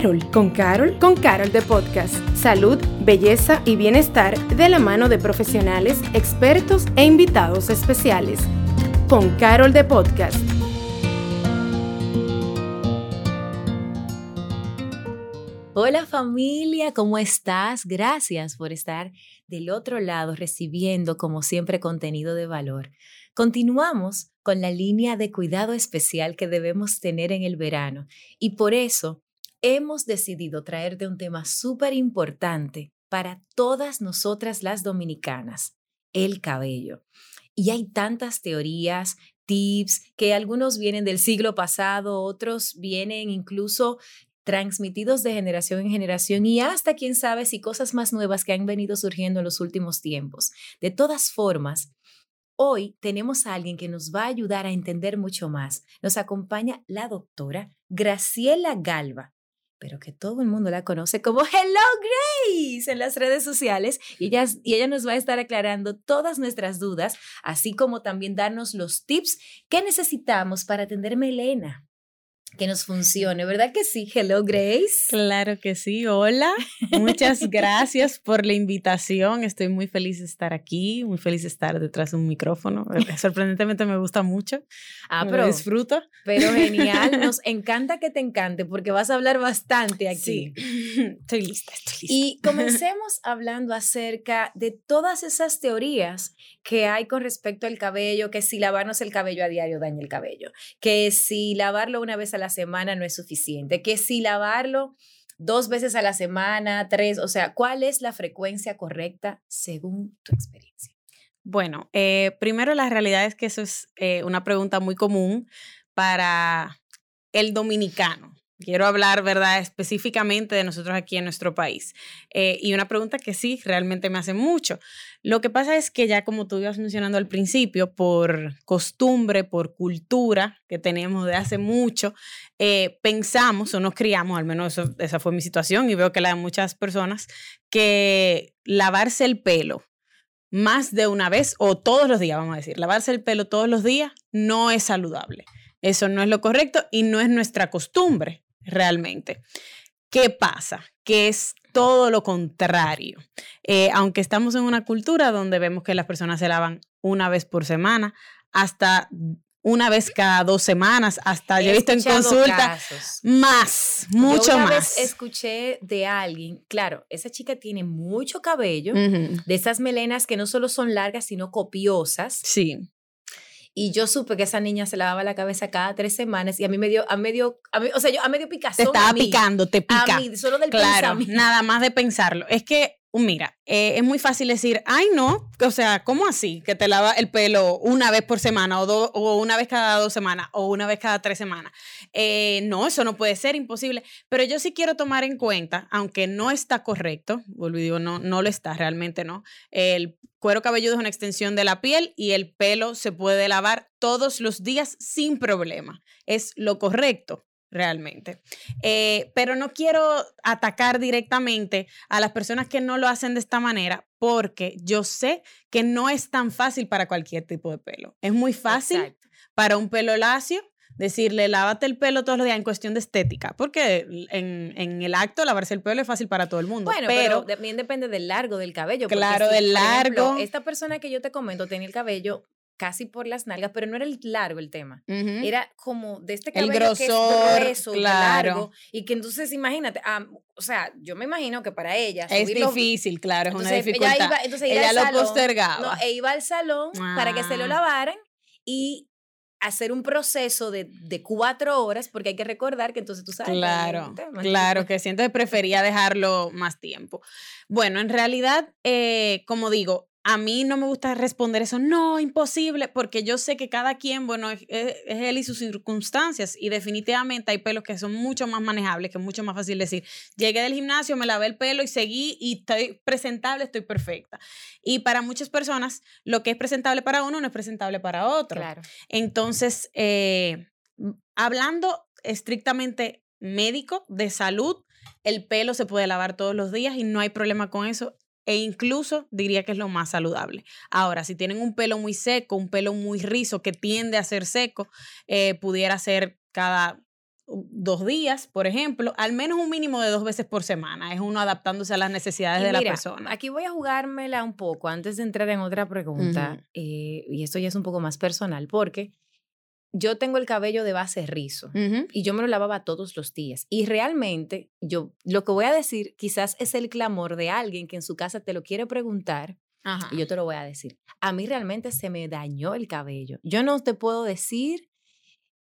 Carol, con Carol, con Carol de Podcast. Salud, belleza y bienestar de la mano de profesionales, expertos e invitados especiales. Con Carol de Podcast. Hola familia, ¿cómo estás? Gracias por estar del otro lado recibiendo como siempre contenido de valor. Continuamos con la línea de cuidado especial que debemos tener en el verano y por eso hemos decidido traerte un tema súper importante para todas nosotras las dominicanas, el cabello. Y hay tantas teorías, tips, que algunos vienen del siglo pasado, otros vienen incluso transmitidos de generación en generación y hasta quién sabe si cosas más nuevas que han venido surgiendo en los últimos tiempos. De todas formas, hoy tenemos a alguien que nos va a ayudar a entender mucho más. Nos acompaña la doctora Graciela Galva pero que todo el mundo la conoce como Hello Grace en las redes sociales y ella, y ella nos va a estar aclarando todas nuestras dudas, así como también darnos los tips que necesitamos para atender melena que nos funcione, ¿verdad que sí? Hello, Grace. Claro que sí. Hola. Muchas gracias por la invitación. Estoy muy feliz de estar aquí, muy feliz de estar detrás de un micrófono. Sorprendentemente me gusta mucho. Ah, pero disfruto. Pero genial. Nos encanta que te encante porque vas a hablar bastante aquí. Sí. Estoy lista, estoy lista. Y comencemos hablando acerca de todas esas teorías que hay con respecto al cabello, que si lavarnos el cabello a diario daña el cabello, que si lavarlo una vez a la semana no es suficiente, que si lavarlo dos veces a la semana, tres, o sea, ¿cuál es la frecuencia correcta según tu experiencia? Bueno, eh, primero la realidad es que eso es eh, una pregunta muy común para el dominicano. Quiero hablar, ¿verdad?, específicamente de nosotros aquí en nuestro país. Eh, y una pregunta que sí, realmente me hace mucho. Lo que pasa es que ya como tú ibas mencionando al principio, por costumbre, por cultura que tenemos de hace mucho, eh, pensamos o nos criamos, al menos esa fue mi situación y veo que la de muchas personas, que lavarse el pelo más de una vez o todos los días, vamos a decir, lavarse el pelo todos los días no es saludable. Eso no es lo correcto y no es nuestra costumbre realmente. ¿Qué pasa? Que es todo lo contrario. Eh, aunque estamos en una cultura donde vemos que las personas se lavan una vez por semana, hasta una vez cada dos semanas, hasta yo he visto en consulta más, mucho yo una más. Vez escuché de alguien, claro, esa chica tiene mucho cabello, de esas melenas que no solo son largas, sino copiosas. Sí. Y yo supe que esa niña se lavaba la cabeza cada tres semanas y a mí me dio, a medio, a mí, o sea, yo a medio picazón. Te estaba picando, te pica. A mí, solo del claro, nada más de pensarlo. Es que mira, eh, es muy fácil decir, ay, no, o sea, ¿cómo así? Que te lava el pelo una vez por semana o, o una vez cada dos semanas o una vez cada tres semanas. Eh, no, eso no puede ser imposible. Pero yo sí quiero tomar en cuenta, aunque no está correcto, digo, no, no lo está, realmente no. El cuero cabelludo es una extensión de la piel y el pelo se puede lavar todos los días sin problema. Es lo correcto realmente. Eh, pero no quiero atacar directamente a las personas que no lo hacen de esta manera porque yo sé que no es tan fácil para cualquier tipo de pelo. Es muy fácil para un pelo lacio decirle lávate el pelo todos los días en cuestión de estética, porque en, el acto lavarse el pelo es fácil para todo el mundo. Bueno, pero, también depende del largo del cabello. Claro, del largo. esta persona que yo te comento tenía el cabello casi por las nalgas, pero no era el largo el tema. Era como de este cabello el grosor, que es grueso, largo, y que entonces imagínate, o sea, yo me imagino que para ella es difícil, claro, es una dificultad. Ella, iba, entonces ella lo salón, postergaba. No, e iba al salón para que se lo ah. lavaran y hacer un proceso de, de, cuatro horas, porque hay que recordar que entonces tú sabes. Claro, claro, que siento que prefería dejarlo más tiempo. Bueno, en realidad, eh, como digo, a mí no me gusta responder eso, no, imposible, porque yo sé que cada quien, bueno, es, él y sus circunstancias y definitivamente hay pelos que son mucho más manejables, que es mucho más fácil decir, llegué del gimnasio, me lavé el pelo y seguí y estoy presentable, estoy perfecta. Y para muchas personas, lo que es presentable para uno no es presentable para otro. Claro. Entonces, eh, hablando estrictamente médico, de salud, el pelo se puede lavar todos los días y no hay problema con eso e incluso diría que es lo más saludable. Ahora, si tienen un pelo muy seco, un pelo muy rizo que tiende a ser seco, eh, pudiera ser cada dos días, por ejemplo, al menos un mínimo de dos veces por semana. Es uno adaptándose a las necesidades de la persona. Aquí voy a jugármela un poco antes de entrar en otra pregunta, eh, y esto ya es un poco más personal, porque yo tengo el cabello de base rizo y yo me lo lavaba todos los días. Y realmente, yo lo que voy a decir quizás es el clamor de alguien que en su casa te lo quiere preguntar. Y yo te lo voy a decir. A mí realmente se me dañó el cabello. Yo no te puedo decir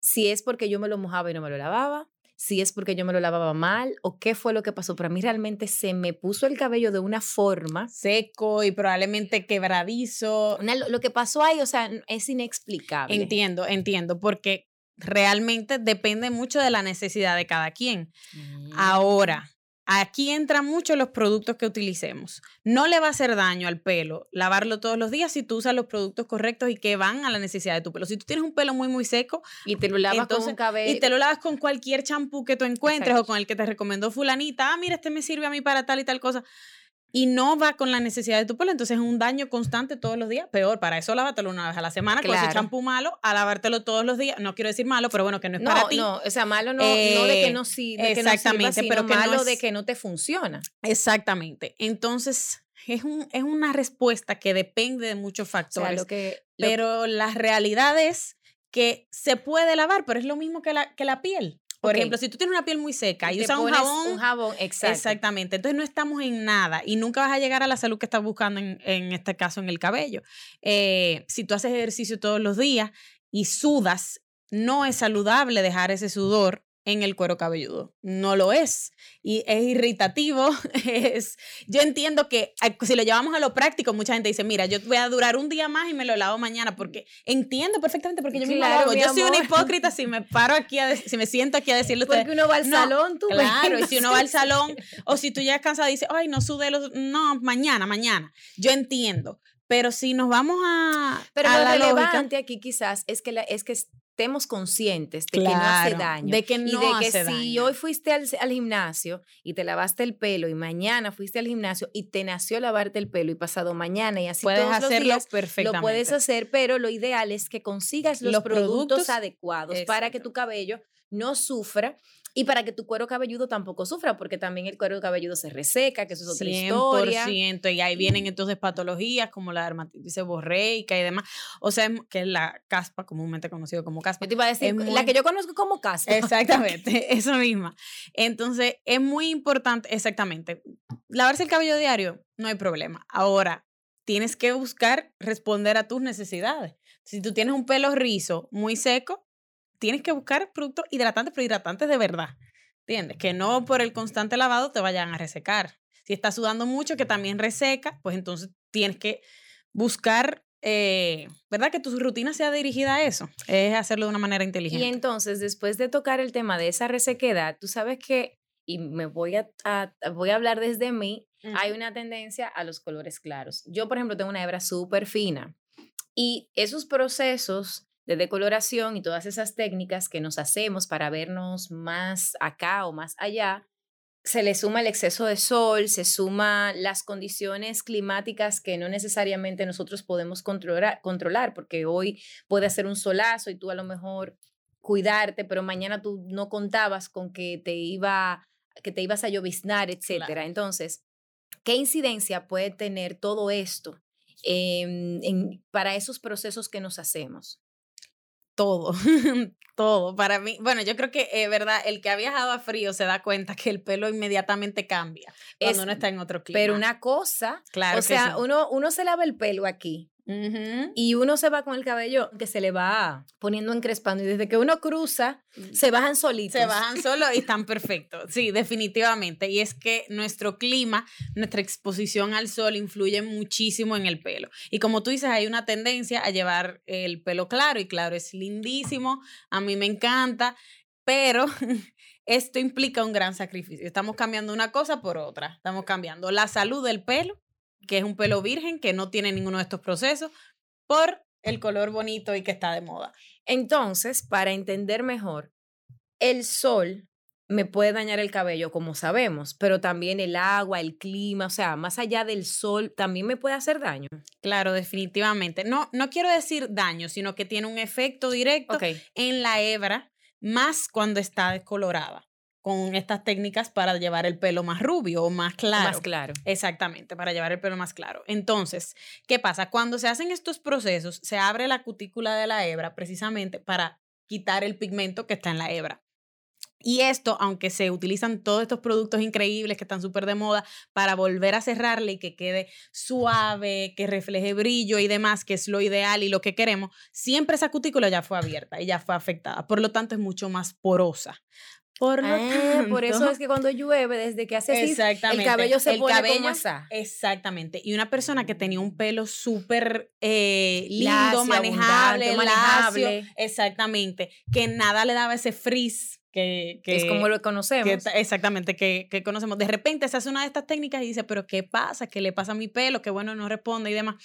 si es porque yo me lo mojaba y no me lo lavaba, si es porque yo me lo lavaba mal o qué fue lo que pasó, pero a mí realmente se me puso el cabello de una forma seco y probablemente quebradizo. lo, que pasó ahí, o sea, es inexplicable. Entiendo, entiendo, porque realmente depende mucho de la necesidad de cada quien. Mm. Ahora, Aquí entran mucho los productos que utilicemos. No le va a hacer daño al pelo lavarlo todos los días si tú usas los productos correctos y que van a la necesidad de tu pelo. Si tú tienes un pelo muy, muy seco y te lo lavas con un cabello. Y te lo lavas con cualquier champú que tú encuentres o con el que te recomendó fulanita, ah, mira, este me sirve a mí para tal y tal cosa y no va con la necesidad de tu pelo, entonces es un daño constante todos los días. Peor, para eso lávatelo una vez a la semana con ese champú malo, a lavártelo todos los días. No quiero decir malo, pero bueno, que no es para ti. No, o sea, malo no, no de que no, eh, sí, de exactamente, que no sirva, pero malo de que no te funciona. Exactamente. Entonces, es, un, es una respuesta que depende de muchos factores. que, pero la realidad es que se puede lavar, pero es lo mismo que la, que la piel. Por ejemplo, si tú tienes una piel muy seca y, usas un jabón. Un jabón, exacto. Exactamente. Entonces no estamos en nada y nunca vas a llegar a la salud que estás buscando en, en este caso en el cabello. Eh, si tú haces ejercicio todos los días y sudas, no es saludable dejar ese sudor en el cuero cabelludo. No lo es. Y es irritativo. Es, yo entiendo que si lo llevamos a lo práctico, mucha gente dice, mira, yo voy a durar un día más y me lo lavo mañana, porque entiendo perfectamente, porque yo misma lo hago. Yo soy una hipócrita si me paro aquí, a si me siento aquí a decirle Porque uno va al salón, tú Claro, y si uno va al salón, o si tú ya cansada y dices, ay, no sude los... No, mañana, mañana. Yo entiendo. Pero si nos vamos a. Pero a lo relevante aquí quizás es que, la, es que estemos conscientes de que no hace daño. De que no y de que si hoy fuiste al, gimnasio y te lavaste el pelo y mañana fuiste al gimnasio y te nació lavarte el pelo y pasado mañana y así puedes todos hacerlo los días, perfectamente. Lo puedes hacer, pero lo ideal es que consigas los, productos, adecuados para que tu cabello no sufra y para que tu cuero cabelludo tampoco sufra, porque también el cuero cabelludo se reseca, que eso es otra 100%, historia. y ahí vienen entonces patologías como la dermatitis seborreica y demás. O sea, que es la caspa, comúnmente conocido como caspa. Yo te iba a decir, la que yo conozco como caspa. Exactamente, eso misma. Entonces, es muy importante, exactamente. Lavarse el cabello diario, no hay problema. Ahora, tienes que buscar responder a tus necesidades. Si tú tienes un pelo rizo muy seco, tienes que buscar productos hidratantes, pero hidratantes de verdad. ¿Entiendes? Que no por el constante lavado te vayan a resecar. Si estás sudando mucho, que también reseca, pues entonces tienes que buscar, eh, ¿verdad? Que tu rutina sea dirigida a eso. Es hacerlo de una manera inteligente. Y entonces, después de tocar el tema de esa resequedad, tú sabes que, y me voy a, voy a hablar desde mí, hay una tendencia a los colores claros. Yo, por ejemplo, tengo una hebra súper fina y esos procesos de decoloración y todas esas técnicas que nos hacemos para vernos más acá o más allá, se le suma el exceso de sol, se suma las condiciones climáticas que no necesariamente nosotros podemos controlar, controlar, porque hoy puede hacer un solazo y tú a lo mejor cuidarte, pero mañana tú no contabas con que te iba que te ibas a lloviznar, etcétera. Entonces, ¿qué incidencia puede tener todo esto para esos procesos que nos hacemos? Todo, todo. Para mí, bueno, yo creo que, es eh, ¿verdad? El que ha viajado a frío se da cuenta que el pelo inmediatamente cambia cuando uno está en otro clima. Pero una cosa, claro o sea, uno, uno se lava el pelo aquí y uno se va con el cabello que se le va poniendo encrespando y desde que uno cruza, mm. se bajan solitos. Se bajan solos y están perfectos. Sí, definitivamente. Y es que nuestro clima, nuestra exposición al sol influye muchísimo en el pelo. Y como tú dices, hay una tendencia a llevar el pelo claro y claro, es lindísimo, a mí me encanta, pero esto implica un gran sacrificio. Estamos cambiando una cosa por otra. Estamos cambiando la salud del pelo que es un pelo virgen, que no tiene ninguno de estos procesos, por el color bonito y que está de moda. Entonces, para entender mejor, el sol me puede dañar el cabello, como sabemos, pero también el agua, el clima, o sea, más allá del sol, también me puede hacer daño. Claro, definitivamente. No, no quiero decir daño, sino que tiene un efecto directo en la hebra más cuando está descolorada con estas técnicas para llevar el pelo más rubio o más claro. Más claro. Exactamente, para llevar el pelo más claro. Entonces, ¿qué pasa? Cuando se hacen estos procesos, se abre la cutícula de la hebra precisamente para quitar el pigmento que está en la hebra. Y esto, aunque se utilizan todos estos productos increíbles que están súper de moda para volver a cerrarle y que quede suave, que refleje brillo y demás, que es lo ideal y lo que queremos, siempre esa cutícula ya fue abierta y ya fue afectada. Por lo tanto, es mucho más porosa. Por lo Ah, por eso tanto- es que cuando llueve, desde que hace así, el cabello se El pone cabello- como. Exactamente. Y una persona que tenía un pelo súper eh, lindo, Lacio, manejable, lacio, manejable. exactamente, que nada le daba ese frizz que, que es como lo conocemos. ta- exactamente, que, que conocemos. De repente se hace una de estas técnicas y dice, pero ¿qué pasa? ¿Qué le pasa a mi pelo? Que bueno, no responde y demás.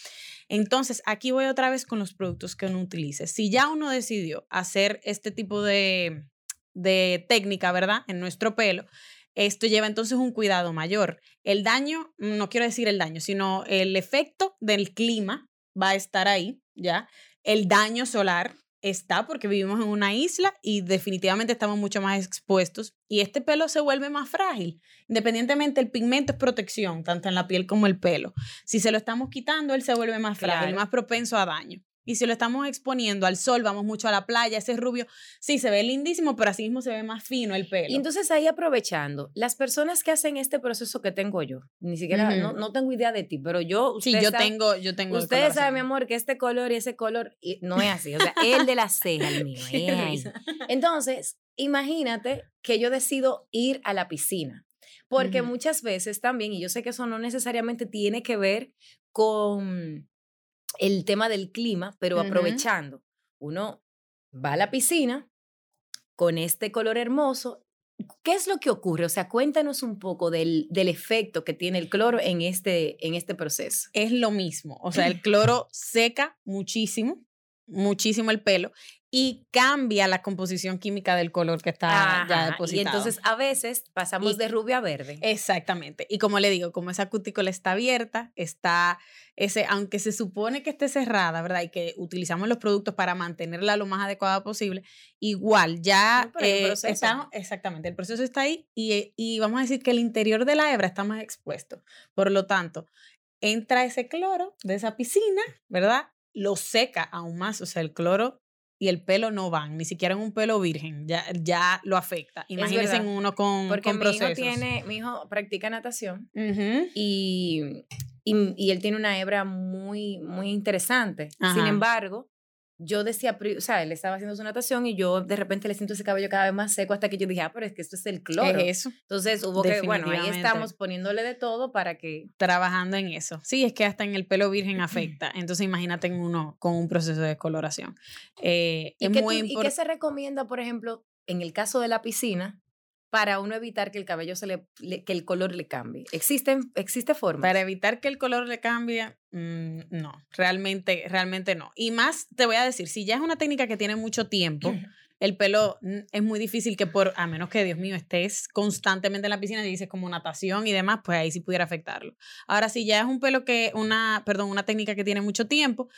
Entonces, aquí voy otra vez con los productos que uno utilice. Si ya uno decidió hacer este tipo de, de técnica, ¿verdad? En nuestro pelo, esto lleva entonces un cuidado mayor. El daño, no quiero decir el daño, sino el efecto del clima va a estar ahí, ¿ya? El daño solar está porque vivimos en una isla y definitivamente estamos mucho más expuestos y este pelo se vuelve más frágil. Independientemente, el pigmento es protección, tanto en la piel como el pelo. Si se lo estamos quitando, él se vuelve más frágil, Claro. más propenso a daño. Y si lo estamos exponiendo al sol, vamos mucho a la playa, ese rubio, sí, se ve lindísimo, pero así mismo se ve más fino el pelo. Y entonces ahí aprovechando, las personas que hacen este proceso que tengo yo, ni siquiera, no, no tengo idea de ti, pero yo, sí, yo sabe- tengo, yo tengo. Ustedes saben, mi amor, que este color y ese color y no es así. O sea, el de la ceja, el mío. Entonces, imagínate que yo decido ir a la piscina. Porque muchas veces también, y yo sé que eso no necesariamente tiene que ver con el tema del clima, pero aprovechando, uno va a la piscina con este color hermoso. ¿Qué es lo que ocurre? O sea, cuéntanos un poco del, del efecto que tiene el cloro en este, en este proceso. es lo mismo. O sea, el cloro seca muchísimo, muchísimo el pelo y cambia la composición química del color que está ya depositado. Y entonces a veces pasamos Y- de rubio a verde. Exactamente. Y como le digo, como esa cutícula está abierta, está ese, aunque se supone que esté cerrada, ¿verdad? Y que utilizamos los productos para mantenerla lo más adecuada posible, igual ya No, eh, está, exactamente, el proceso está ahí y, y vamos a decir que el interior de la hebra está más expuesto. Por lo tanto, entra ese cloro de esa piscina, ¿verdad? Lo seca aún más, o sea, el cloro y el pelo no van, ni siquiera en un pelo virgen, ya, ya lo afecta. Imagínense en uno con, Porque con mi hijo tiene, mi hijo practica natación y, y, y él tiene una hebra muy, muy interesante. Sin embargo, yo decía, o sea, él estaba haciendo su natación y yo de repente le siento ese cabello cada vez más seco hasta que yo dije, ah, pero es que esto es el cloro. Es eso, Entonces hubo que, bueno, ahí estamos poniéndole de todo para que... trabajando en eso. Sí, es que hasta en el pelo virgen afecta. Entonces imagínate en uno con un proceso de descoloración. Eh, ¿Y es qué, muy tú- ¿Y qué se recomienda, por ejemplo, en el caso de la piscina, para uno evitar que el cabello se le, le- que el color le cambie? ¿Existen, existe forma? Para evitar que el color le cambie, mm, no, realmente, realmente no. Y más, te voy a decir, si ya es una técnica que tiene mucho tiempo, el pelo mm, es muy difícil que por, a menos que Dios mío, estés constantemente en la piscina y dices como natación y demás, pues ahí sí pudiera afectarlo. Ahora, si ya es un pelo que, una, perdón, una técnica que tiene mucho tiempo,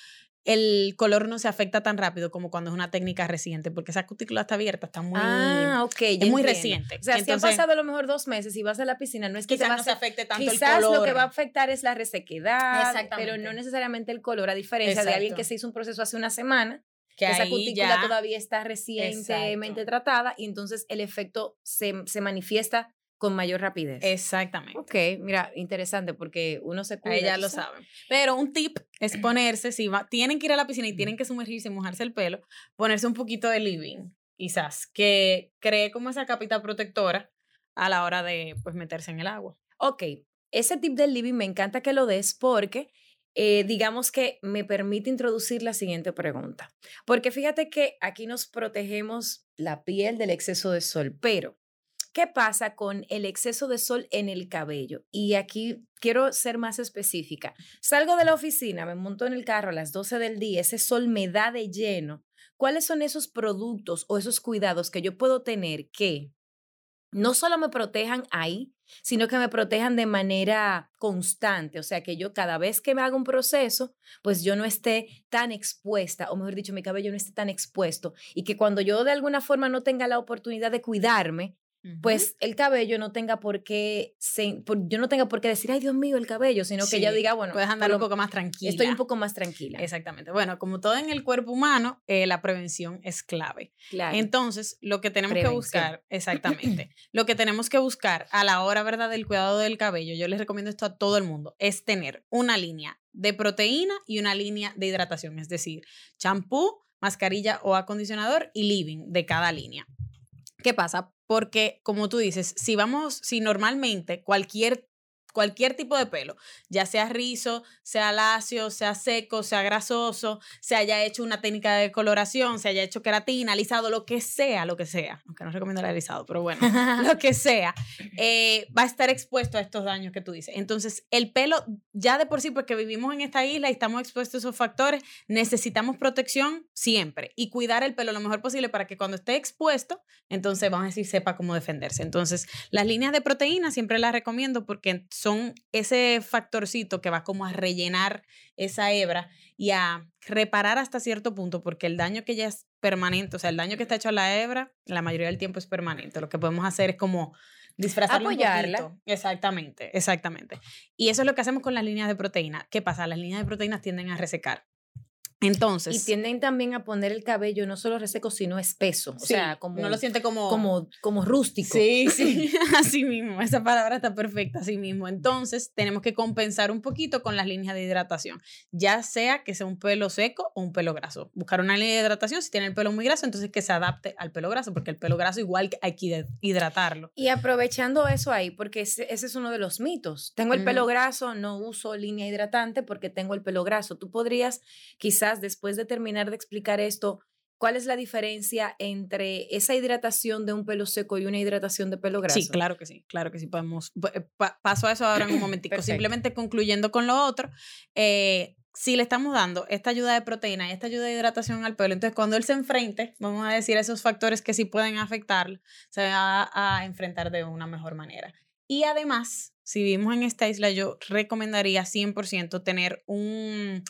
el color no se afecta tan rápido como cuando es una técnica reciente, porque esa cutícula está abierta, está muy... Ah, ok. es muy entiendo. reciente. O sea, si han pasado a lo mejor dos meses y vas a la piscina, no es que te quizás no se afecte tanto Quizás el color. lo que va a afectar es la resequedad, pero no necesariamente el color, a diferencia de alguien que se hizo un proceso hace una semana, que esa cutícula ya- todavía está recientemente Exacto. tratada y entonces el efecto se, se manifiesta con mayor rapidez. Exactamente. Ok, mira, interesante porque uno se cuida. ¿tú lo saben. Pero un tip es ponerse, si va, tienen que ir a la piscina y tienen que sumergirse y mojarse el pelo, ponerse un poquito de living, quizás, que cree como esa capita protectora a la hora de pues meterse en el agua. Ok, ese tip del living me encanta que lo des porque eh, digamos que me permite introducir la siguiente pregunta. Porque fíjate que aquí nos protegemos la piel del exceso de sol, pero ¿qué pasa con el exceso de sol en el cabello? Y aquí quiero ser más específica. Salgo de la oficina, me monto en el carro a las 12 del día, ese sol me da de lleno. ¿Cuáles son esos productos o esos cuidados que yo puedo tener que no solo me protejan ahí, sino que me protejan de manera constante. O sea, que yo cada vez que me haga un proceso, pues yo no esté tan expuesta, o mejor dicho, mi cabello no esté tan expuesto. Y que cuando yo de alguna forma no tenga la oportunidad de cuidarme, pues el cabello no tenga por qué, yo no tenga por qué decir, ay Dios mío, el cabello, sino que ella diga, bueno, puedes andar un poco más tranquila. Estoy un poco más tranquila. Exactamente. Bueno, como todo en el cuerpo humano, eh, la prevención es clave. Claro. Entonces, lo que tenemos que buscar, exactamente, lo que tenemos que buscar a la hora, ¿verdad?, del cuidado del cabello, yo les recomiendo esto a todo el mundo, es tener una línea de proteína y una línea de hidratación, es decir, champú, mascarilla o acondicionador y living de cada línea. ¿Qué pasa? Porque, como tú dices, si vamos, si normalmente cualquier cualquier tipo de pelo, ya sea rizo, sea lacio, sea seco, sea grasoso, se haya hecho una técnica de coloración, se haya hecho queratina, alisado, lo que sea, lo que sea, aunque no recomiendo el alisado, pero bueno, lo que sea, eh, va a estar expuesto a estos daños que tú dices. Entonces, el pelo, ya de por sí, porque vivimos en esta isla y estamos expuestos a esos factores, necesitamos protección siempre y cuidar el pelo lo mejor posible para que cuando esté expuesto, entonces vamos a decir, sepa cómo defenderse. Entonces, las líneas de proteína siempre las recomiendo porque son ese factorcito que va como a rellenar esa hebra y a reparar hasta cierto punto, porque el daño que ya es permanente, o sea, el daño que está hecho a la hebra, la mayoría del tiempo es permanente. Lo que podemos hacer es como disfrazarlo Apoyarla. Un exactamente, exactamente. Y eso es lo que hacemos con las líneas de proteína. ¿Qué pasa? Las líneas de proteínas tienden a resecar. Entonces. Y tienden también a poner el cabello no solo reseco, sino espeso. o sea, como. No lo siente como. Como, como rústico. Sí, sí. así mismo. Esa palabra está perfecta, así mismo. Entonces, tenemos que compensar un poquito con las líneas de hidratación. Ya sea que sea un pelo seco o un pelo graso. Buscar una línea de hidratación. Si tiene el pelo muy graso, entonces que se adapte al pelo graso, porque el pelo graso igual hay que hidratarlo. Y aprovechando eso ahí, porque ese, es uno de los mitos. Tengo el pelo graso, no uso línea hidratante porque tengo el pelo graso. Tú podrías quizás después de terminar de explicar esto, ¿cuál es la diferencia entre esa hidratación de un pelo seco y una hidratación de pelo graso? Sí, claro que sí, claro que sí, podemos. Eh, paso a eso ahora en un momentico. Simplemente concluyendo con lo otro, eh, si le estamos dando esta ayuda de proteína y esta ayuda de hidratación al pelo, entonces cuando él se enfrente, vamos a decir esos factores que sí pueden afectarlo, se va a enfrentar de una mejor manera. Y además, si vivimos en esta isla, yo recomendaría 100% tener un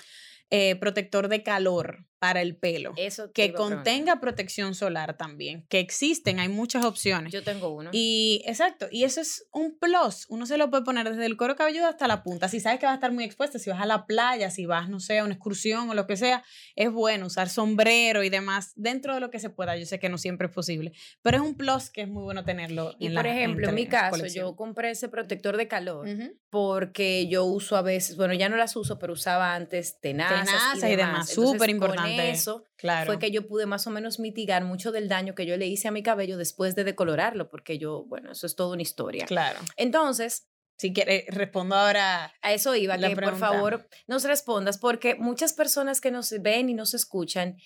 eh, protector de calor para el pelo. Eso que contenga protección solar también, que existen, hay muchas opciones. Yo tengo uno. Y exacto, y eso es un plus. Uno se lo puede poner desde el cuero cabelludo hasta la punta. Si sabes que va a estar muy expuesta, si vas a la playa, si vas, no sé, a una excursión o lo que sea, es bueno usar sombrero y demás dentro de lo que se pueda. Yo sé que no siempre es posible, pero es un plus que es muy bueno tenerlo. Y por ejemplo, en, mi caso, yo compré ese protector de calor porque yo uso a veces, bueno, ya no las uso, pero usaba antes tenazas, tenazas y demás. Súper importante eso fue que yo pude más o menos mitigar mucho del daño que yo le hice a mi cabello después de decolorarlo, porque yo, bueno, eso es toda una historia. Claro. Entonces, si quieres, respondo ahora. A eso iba, que por favor nos respondas, porque muchas personas que nos ven y nos escuchan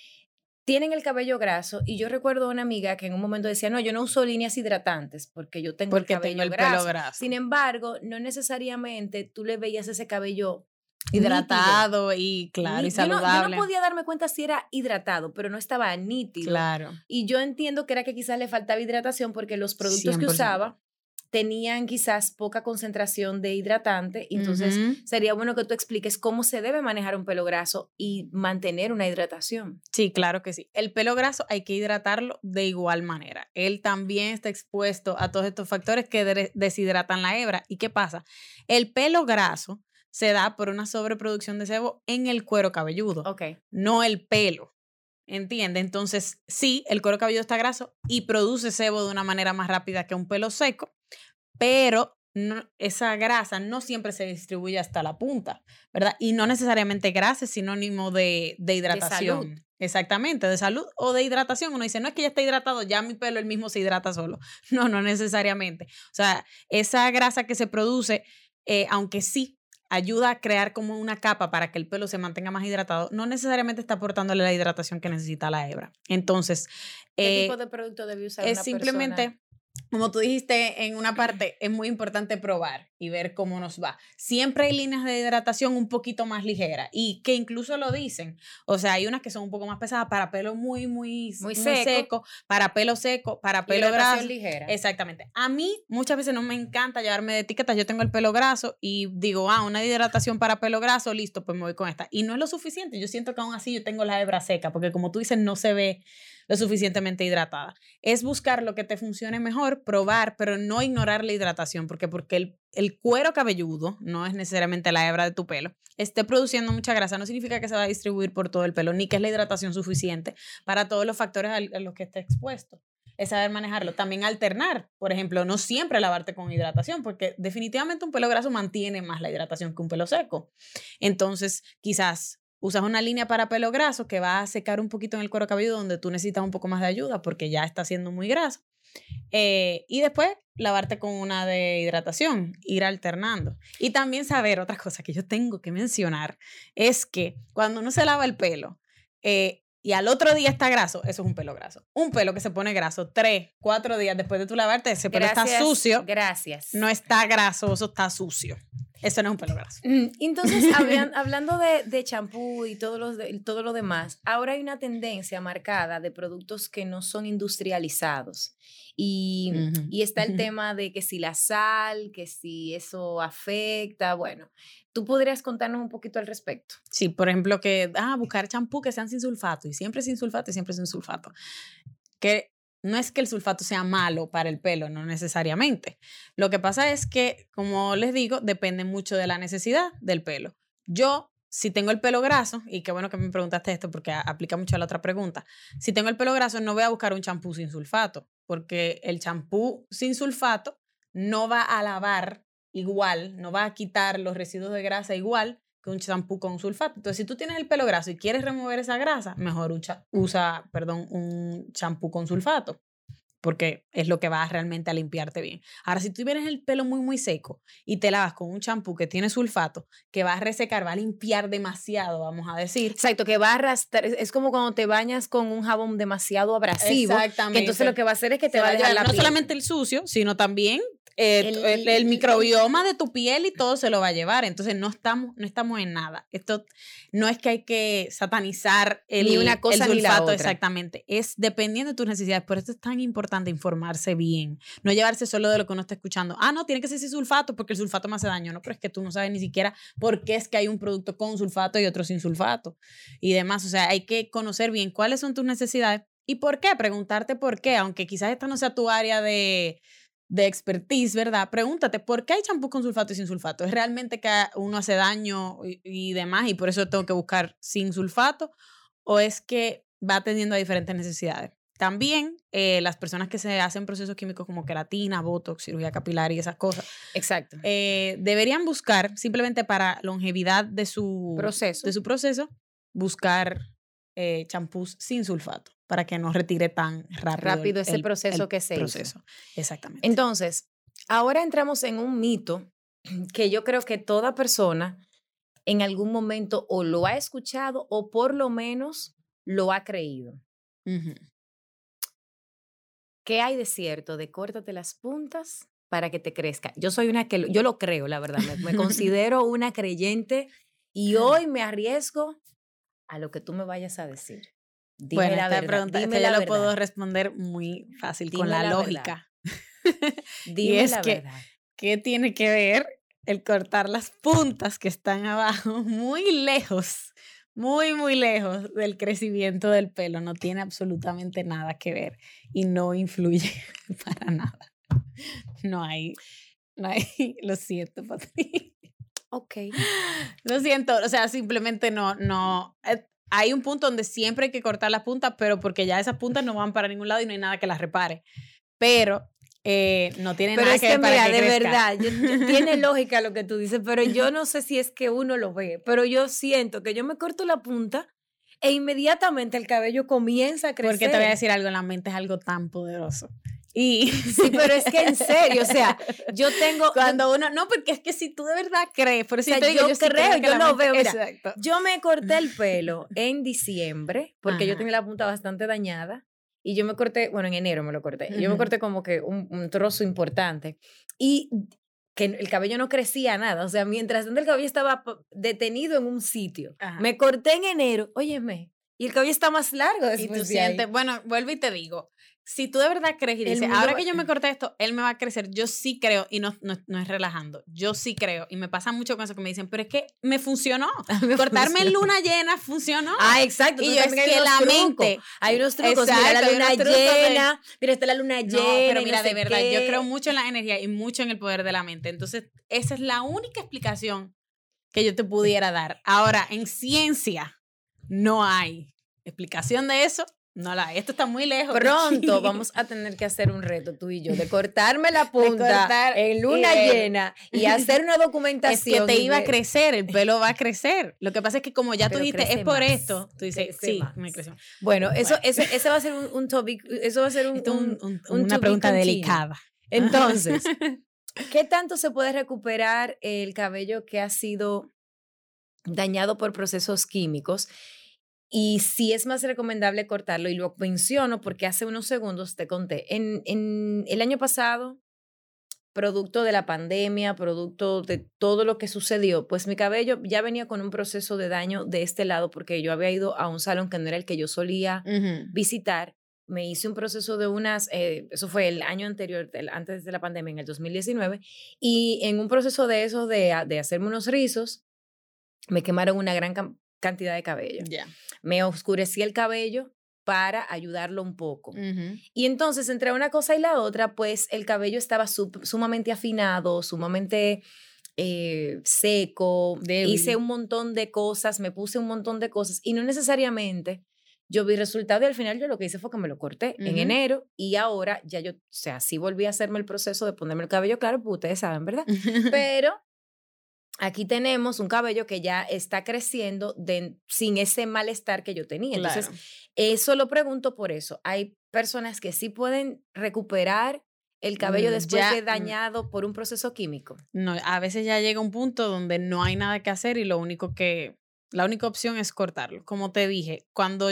tienen el cabello graso y yo recuerdo a una amiga que en un momento decía, no, yo no uso líneas hidratantes porque yo tengo el cabello el graso. Pelo graso. Sin embargo, no necesariamente tú le veías ese cabello hidratado y claro y saludable. Yo no, podía darme cuenta si era hidratado, pero no estaba nítido. Claro. Y yo entiendo que era que quizás le faltaba hidratación porque los productos que usaba tenían quizás poca concentración de hidratante, entonces sería bueno que tú expliques cómo se debe manejar un pelo graso y mantener una hidratación. Sí, claro que sí. El pelo graso hay que hidratarlo de igual manera. Él también está expuesto a todos estos factores que deshidratan la hebra. ¿Y qué pasa? El pelo graso se da por una sobreproducción de sebo en el cuero cabelludo, okay. no el pelo. ¿Entiende? Entonces, sí, el cuero cabelludo está graso y produce sebo de una manera más rápida que un pelo seco, pero esa grasa no siempre se distribuye hasta la punta, ¿verdad? Y no necesariamente grasa es sinónimo de, de hidratación. De salud. Exactamente, de salud o de hidratación. Uno dice, no es que ya está hidratado, ya mi pelo el mismo se hidrata solo. No, no necesariamente. O sea, esa grasa que se produce, eh, aunque sí ayuda a crear como una capa para que el pelo se mantenga más hidratado, no necesariamente está aportándole la hidratación que necesita la hebra. Entonces, ¿qué tipo eh, de producto debe usar? Es simplemente, como tú dijiste en una parte, es muy importante probar. Y ver cómo nos va. Siempre hay líneas de hidratación un poquito más ligeras y que incluso lo dicen. O sea, hay unas que son un poco más pesadas para pelo muy, muy, muy, seco. para pelo seco, para pelo graso. ligera. Exactamente. A mí muchas veces no me encanta llevarme de etiquetas. Yo tengo el pelo graso y digo, ah, una hidratación para pelo graso, listo, pues me voy con esta. Y no es lo suficiente. Yo siento que aún así yo tengo la hebra seca porque como tú dices, no se ve lo suficientemente hidratada. Es buscar lo que te funcione mejor, probar, pero no ignorar la hidratación, porque porque el, el cuero cabelludo, no es necesariamente la hebra de tu pelo, esté produciendo mucha grasa, no significa que se va a distribuir por todo el pelo, ni que es la hidratación suficiente para todos los factores a los que esté expuesto es saber manejarlo. También alternar, por ejemplo, no siempre lavarte con hidratación, porque definitivamente un pelo graso mantiene más la hidratación que un pelo seco. Entonces, quizás usas una línea para pelo graso que va a secar un poquito en el cuero cabelludo donde tú necesitas un poco más de ayuda porque ya está siendo muy graso. Eh, y después lavarte con una de hidratación, ir alternando. Y también saber otra cosa que yo tengo que mencionar es que cuando uno se lava el pelo eh, y al otro día está graso, eso es un pelo graso. Un pelo que se pone graso tres, cuatro días después de tu lavarte, ese pelo está sucio. Gracias. No está grasoso, está sucio. Eso no es un pelo graso. Mm, entonces, hablando de champú y todo lo, todo lo demás, ahora hay una tendencia marcada de productos que no son industrializados. Y, y está el tema de que si la sal, que si eso afecta, bueno, ¿tú podrías contarnos un poquito al respecto? Sí, por ejemplo, que, ah, buscar champú que sean sin sulfato, y siempre sin sulfato, y siempre sin sulfato. Que no es que el sulfato sea malo para el pelo, no necesariamente. Lo que pasa es que, como les digo, depende mucho de la necesidad del pelo. Yo, si tengo el pelo graso, y qué bueno que me preguntaste esto porque aplica mucho a la otra pregunta, si tengo el pelo graso no voy a buscar un champú sin sulfato, porque el champú sin sulfato no va a lavar igual, no va a quitar los residuos de grasa igual que un champú con sulfato. Entonces, si tú tienes el pelo graso y quieres remover esa grasa, mejor usa, usa perdón, un champú con sulfato, porque es lo que va realmente a limpiarte bien. Ahora, si tú tienes el pelo muy, muy seco y te lavas con un champú que tiene sulfato, que va a resecar, va a limpiar demasiado, vamos a decir. Exacto, que va a arrastrar, es como cuando te bañas con un jabón demasiado abrasivo. Exactamente. entonces lo que va a hacer es que te, va a dejar la No solamente el sucio, sino también eh, el, microbioma de tu piel y todo se lo va a llevar. Entonces no estamos, no estamos en nada. Esto no es que hay que satanizar el, ni una cosa sulfato, exactamente. Es dependiendo de tus necesidades. Por eso es tan importante informarse bien. No llevarse solo de lo que uno está escuchando. Ah, no, tiene que ser sin sulfato porque el sulfato me hace daño. No, pero es que tú no sabes ni siquiera por qué es que hay un producto con sulfato y otro sin sulfato y demás. O sea, hay que conocer bien cuáles son tus necesidades y por qué. Preguntarte por qué, aunque quizás esta no sea tu área de de expertise, ¿verdad? Pregúntate, ¿por qué hay champú con sulfato y sin sulfato? ¿Es realmente que uno hace daño y, demás y por eso tengo que buscar sin sulfato? ¿O es que va atendiendo a diferentes necesidades? También eh, las personas que se hacen procesos químicos como queratina, botox, cirugía capilar y esas cosas. Exacto. Eh, deberían buscar, simplemente para longevidad de su proceso, de su proceso buscar eh, champús sin sulfato para que no retire tan rápido, rápido ese proceso que se proceso. Exactamente. Entonces, ahora entramos en un mito que yo creo que toda persona en algún momento o lo ha escuchado o por lo menos lo ha creído. ¿Qué hay de cierto de córtate las puntas para que te crezca? Yo soy una que, yo lo creo, la verdad, me considero una creyente y hoy me arriesgo a lo que tú me vayas a decir. Dime bueno, la esta pregunta esta ya lo puedo responder muy fácil con la, lógica. Dime es la que, verdad. ¿qué tiene que ver el cortar las puntas que están abajo muy lejos, muy, muy lejos del crecimiento del pelo? No tiene absolutamente nada que ver y no influye para nada. No hay, no hay, lo siento, Patricia. Ok. Lo siento, o sea, simplemente no, no. Hay un punto donde siempre hay que cortar las puntas, pero porque ya esas puntas no van para ningún lado y no hay nada que las repare. Pero eh, no tiene nada que, ver para de verdad, tiene lógica lo que tú dices, pero yo no sé si es que uno lo ve, pero yo siento que yo me corto la punta e inmediatamente el cabello comienza a crecer. Porque te voy a decir algo, la mente es algo tan poderoso. Y sí, pero es que en serio, o sea, yo tengo cuando uno no, porque es que si tú de verdad crees, por eso yo, creo, yo lo veo, Exacto. yo me corté el pelo en diciembre porque yo tenía la punta bastante dañada y yo me corté, bueno, en enero me lo corté. Yo me corté como que un, un trozo importante y que el cabello no crecía nada. O sea, mientras tanto el cabello estaba detenido en un sitio. Ajá. Me corté en enero, óyeme, y el cabello está más largo Y después tú de ahí. sientes, bueno, vuelvo y te digo, si tú de verdad crees y dices, ahora que yo me corté esto, él me va a crecer, yo sí creo, y no, no, no es relajando, yo sí creo, y me pasa mucho con eso que me dicen, pero es que me funcionó, Me cortarme en luna llena funcionó. Ah, exacto. Y yo es que la mente- Hay unos trucos. mira la luna de- está la luna llena. No, pero mira, de verdad, yo creo mucho en la energía y mucho en el poder de la mente. Entonces, esa es la única explicación que yo te pudiera dar. Ahora, en ciencia, no hay explicación de eso. No la. Esto está muy lejos. Pronto vamos a tener que hacer un reto tú y yo de cortarme la punta cortar en luna llena y hacer una Es documentación. que te iba a crecer, el pelo va a crecer. Lo que pasa es que como ya tú dijiste, es por más, esto, tú dices, sí, más. me creció. Bueno, eso. Ese, ese va a ser un, un topic, eso va a ser un, es una pregunta delicada. Entonces, ¿qué tanto se puede recuperar el cabello que ha sido dañado por procesos químicos? Y si es más recomendable cortarlo, y lo menciono porque hace unos segundos te conté, en, en el año pasado, producto de la pandemia, producto de todo lo que sucedió, pues mi cabello ya venía con un proceso de daño de este lado porque yo había ido a un salón que no era el que yo solía visitar, me hice un proceso de unas, eh, eso fue el año anterior, el- antes de la pandemia, en el 2019, y en un proceso de eso, de, a- de hacerme unos rizos, me quemaron una gran cantidad de cabello. Ya. Me oscurecí el cabello para ayudarlo un poco. Y entonces, entre una cosa y la otra, pues el cabello estaba sumamente afinado, sumamente eh, seco, Débil. hice un montón de cosas, me puse un montón de cosas y no necesariamente yo vi resultado y al final yo lo que hice fue que me lo corté en enero y ahora ya yo, o sea, sí volví a hacerme el proceso de ponerme el cabello claro, pues ustedes saben, ¿verdad? Pero aquí tenemos un cabello que ya está creciendo de- sin ese malestar que yo tenía. Entonces, Claro. eso lo pregunto por eso. Hay personas que sí pueden recuperar el cabello Mm, después ya, de mm. dañado por un proceso químico. No, a veces ya llega un punto donde no hay nada que hacer y lo único que, la única opción es cortarlo. Como te dije, cuando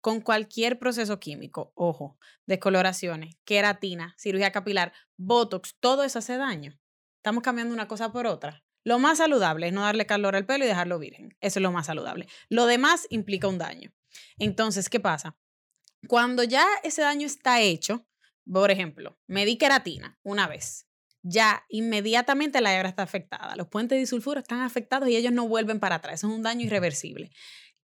con cualquier proceso químico, ojo, descoloraciones, queratina, cirugía capilar, botox, todo eso hace daño. Estamos cambiando una cosa por otra. Lo más saludable es no darle calor al pelo y dejarlo virgen. Eso es lo más saludable. Lo demás implica un daño. Entonces, ¿qué pasa? Cuando ya ese daño está hecho, por ejemplo, me di queratina una vez, ya inmediatamente la hebra está afectada. Los puentes disulfuro están afectados y ellos no vuelven para atrás. Eso es un daño irreversible.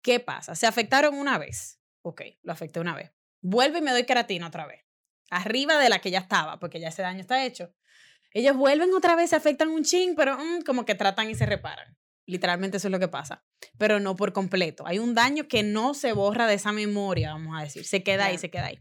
¿Qué pasa? Se afectaron una vez. Ok, lo afecté una vez. Vuelvo y me doy queratina otra vez. Arriba de la que ya estaba, porque ya ese daño está hecho. Ellos vuelven otra vez, se afectan un chin, pero mm, como que tratan y se reparan. Literalmente eso es lo que pasa. Pero no por completo. Hay un daño que no se borra de esa memoria, vamos a decir. Se queda ahí, se queda ahí.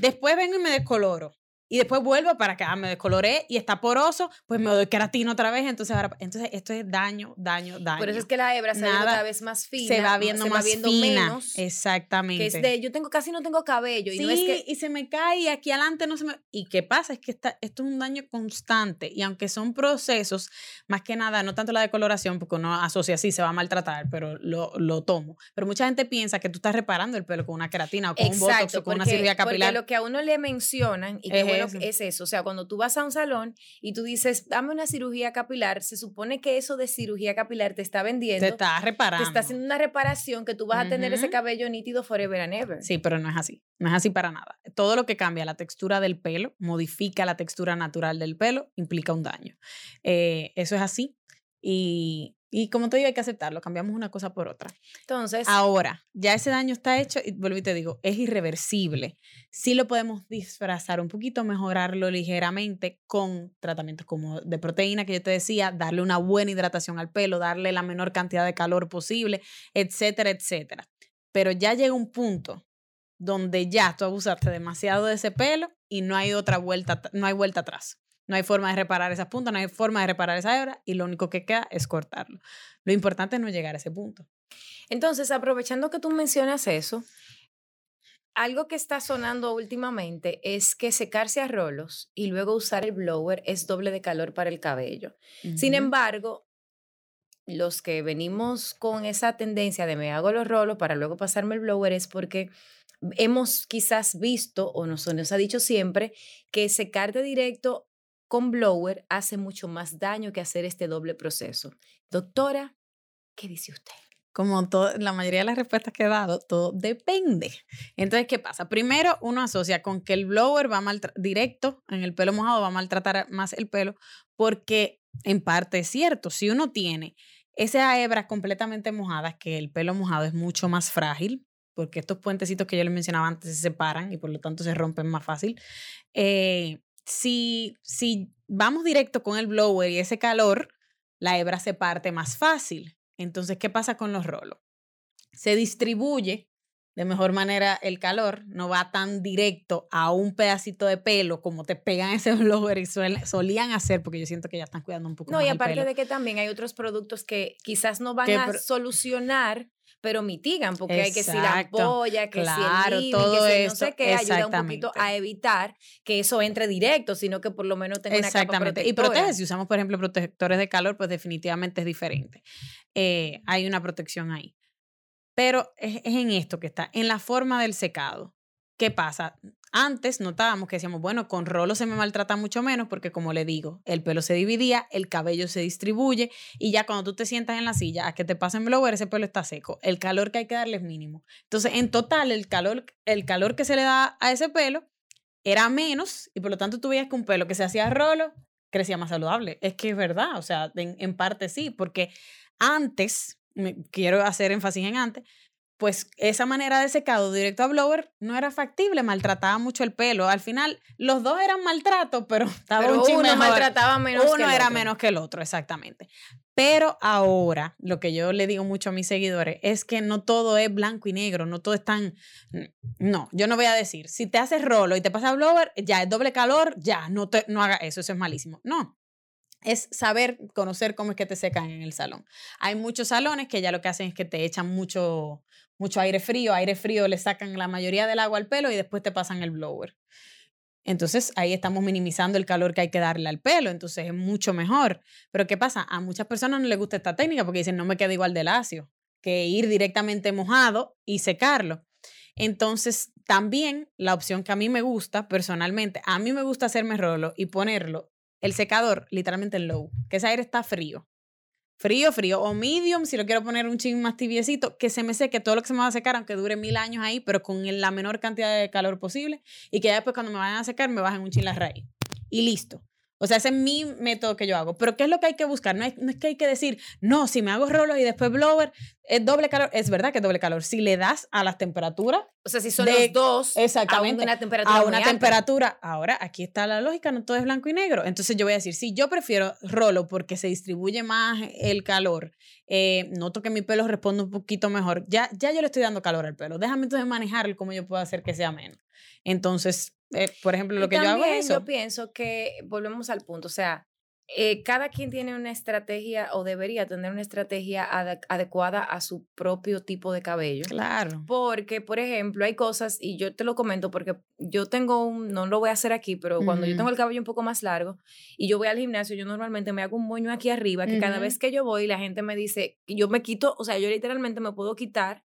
Después vengo y me descoloro. Y después vuelvo para que ah, me descoloré y está poroso, pues me doy queratina otra vez. Entonces, ahora, entonces esto es daño, daño, daño. Por eso es que la hebra se Nada- cada vez más fina. se va viendo se más va viendo fina. menos. Exactamente. Que es de, yo tengo casi no tengo cabello. Y Sí, no es que. y se me cae y aquí adelante no se me... ¿Y qué pasa? Es que está, esto es un daño constante y aunque son procesos, más que nada, no tanto la decoloración, porque uno asocia así, se va a maltratar, pero lo, lo tomo. Pero mucha gente piensa que tú estás reparando el pelo con una queratina o con un botox o con una cirugía capilar. Porque lo que a uno le mencionan, y qué Es bueno que es eso, o sea, cuando tú vas a un salón y tú dices, dame una cirugía capilar, se supone que eso de cirugía capilar te está vendiendo, Te está reparando. te está haciendo una reparación que tú vas a tener ese cabello nítido forever and ever. Sí, pero no es así. No es así para nada. Todo lo que cambia la textura del pelo, modifica la textura natural del pelo, implica un daño. Eh, eso es así. Y, y como te digo, hay que aceptarlo. Cambiamos una cosa por otra. Entonces, Ahora, ya ese daño está hecho y vuelvo y te digo, es irreversible. Sí lo podemos disfrazar un poquito, mejorarlo ligeramente con tratamientos como de proteína que yo te decía, darle una buena hidratación al pelo, darle la menor cantidad de calor posible, etcétera, etcétera. Pero ya llega un punto donde ya tú abusaste demasiado de ese pelo y no hay otra vuelta, no hay vuelta atrás. No hay forma de reparar esas puntas, no hay forma de reparar esa hebra y lo único que queda es cortarlo. Lo importante es no llegar a ese punto. entonces, aprovechando que tú mencionas eso, algo que está sonando últimamente es que secarse a rolos y luego usar el blower es doble de calor para el cabello. Sin embargo, los que venimos con esa tendencia de me hago los rolos para luego pasarme el blower es porque hemos quizás visto o nos, nos ha dicho siempre que secarte directo con blower hace mucho más daño que hacer este doble proceso. Doctora, ¿qué dice usted? como todo, la mayoría de las respuestas que he dado, todo depende. Entonces, ¿qué pasa? Primero, uno asocia con que el blower va directo en el pelo mojado, va a maltratar más el pelo, porque en parte es cierto, si uno tiene esa hebra completamente mojada, que el pelo mojado es mucho más frágil, porque estos puentecitos que yo les mencionaba antes se separan y por lo tanto se rompen más fácil. Eh, si, si vamos directo con el blower y ese calor, la hebra se parte más fácil. Entonces, ¿qué pasa con los rolos? Se distribuye de mejor manera el calor, no va tan directo a un pedacito de pelo como te pegan ese blower y solían hacer, porque yo siento que ya están cuidando un poco no, más. No, y aparte de que también hay otros productos que quizás no van a solucionar pero mitigan, porque hay que si la ampolla, que claro, si el todo que no sé qué, ayuda un poquito a evitar que eso entre directo, sino que por lo menos tenga una capa protectora. Y protege, si usamos, por ejemplo, protectores de calor, pues definitivamente es diferente. Eh, hay una protección ahí. Pero es, en esto que está, en la forma del secado. ¿Qué pasa? Antes notábamos que decíamos, bueno, con rolo se me maltrata mucho menos porque como le digo, el pelo se dividía, el cabello se distribuye y ya cuando tú te sientas en la silla a que te pasen blower, ese pelo está seco. El calor que hay que darle es mínimo. Entonces, en total, el calor, el calor que se le da a ese pelo era menos y por lo tanto tú veías que un pelo que se hacía rolo crecía más saludable. Es que es verdad, o sea, en parte sí, porque antes, quiero hacer énfasis en antes, pues esa manera de secado directo a blower no era factible, maltrataba mucho el pelo. Al final, los dos eran maltrato, pero estaba pero un uno maltrataba menos uno era menos que el otro, exactamente. Pero ahora, lo que yo le digo mucho a mis seguidores es que no todo es blanco y negro, no todo es tan... No, yo no voy a decir, si te haces rolo y te pasa blower, ya es doble calor, ya, no, te, no haga eso, eso es malísimo. No, es saber, conocer cómo es que te secan en el salón. Hay muchos salones que ya lo que hacen es que te echan mucho, mucho aire frío, aire frío le sacan la mayoría del agua al pelo y después te pasan el blower. Entonces ahí estamos minimizando el calor que hay que darle al pelo, entonces es mucho mejor. Pero ¿qué pasa? A muchas personas no les gusta esta técnica porque dicen no me queda igual de lacio que ir directamente mojado y secarlo. Entonces, también la opción que a mí me gusta personalmente, a mí me gusta hacerme rolo y ponerlo el secador literalmente en low, que ese aire está frío. Frío, frío. O medium, si lo quiero poner un ching más tibiecito, que se me seque todo lo que se me va a secar, aunque dure mil años ahí, pero con la menor cantidad de calor posible. Y que ya después cuando me vayan a secar, me bajen un chin la raíz. Y listo. O sea, ese es mi método que yo hago. Pero ¿qué es lo que hay que buscar? No, es que hay que decir, no, si me hago rolos y después blower, es doble calor. Es verdad que es doble calor. Si le das a las temperaturas. O sea, si son los dos exactamente, a una temperatura. A una temperatura. Ahora, aquí está la lógica, no todo es blanco y negro. Entonces yo voy a decir, si yo prefiero rolo porque se distribuye más el calor, eh, noto que mi pelo responde un poquito mejor, ya, ya yo le estoy dando calor al pelo. Déjame entonces manejarlo como yo puedo hacer que sea menos. Entonces, eh, por ejemplo, lo que yo hago es eso. Yo pienso que volvemos al punto, o sea, eh, cada quien tiene una estrategia o debería tener una estrategia adecuada a su propio tipo de cabello. Claro. Porque, por ejemplo, hay cosas, y yo te lo comento porque yo tengo un, no lo voy a hacer aquí, pero cuando yo tengo el cabello un poco más largo y yo voy al gimnasio, yo normalmente me hago un moño aquí arriba, que cada vez que yo voy, la gente me dice, yo me quito, o sea, yo literalmente me puedo quitar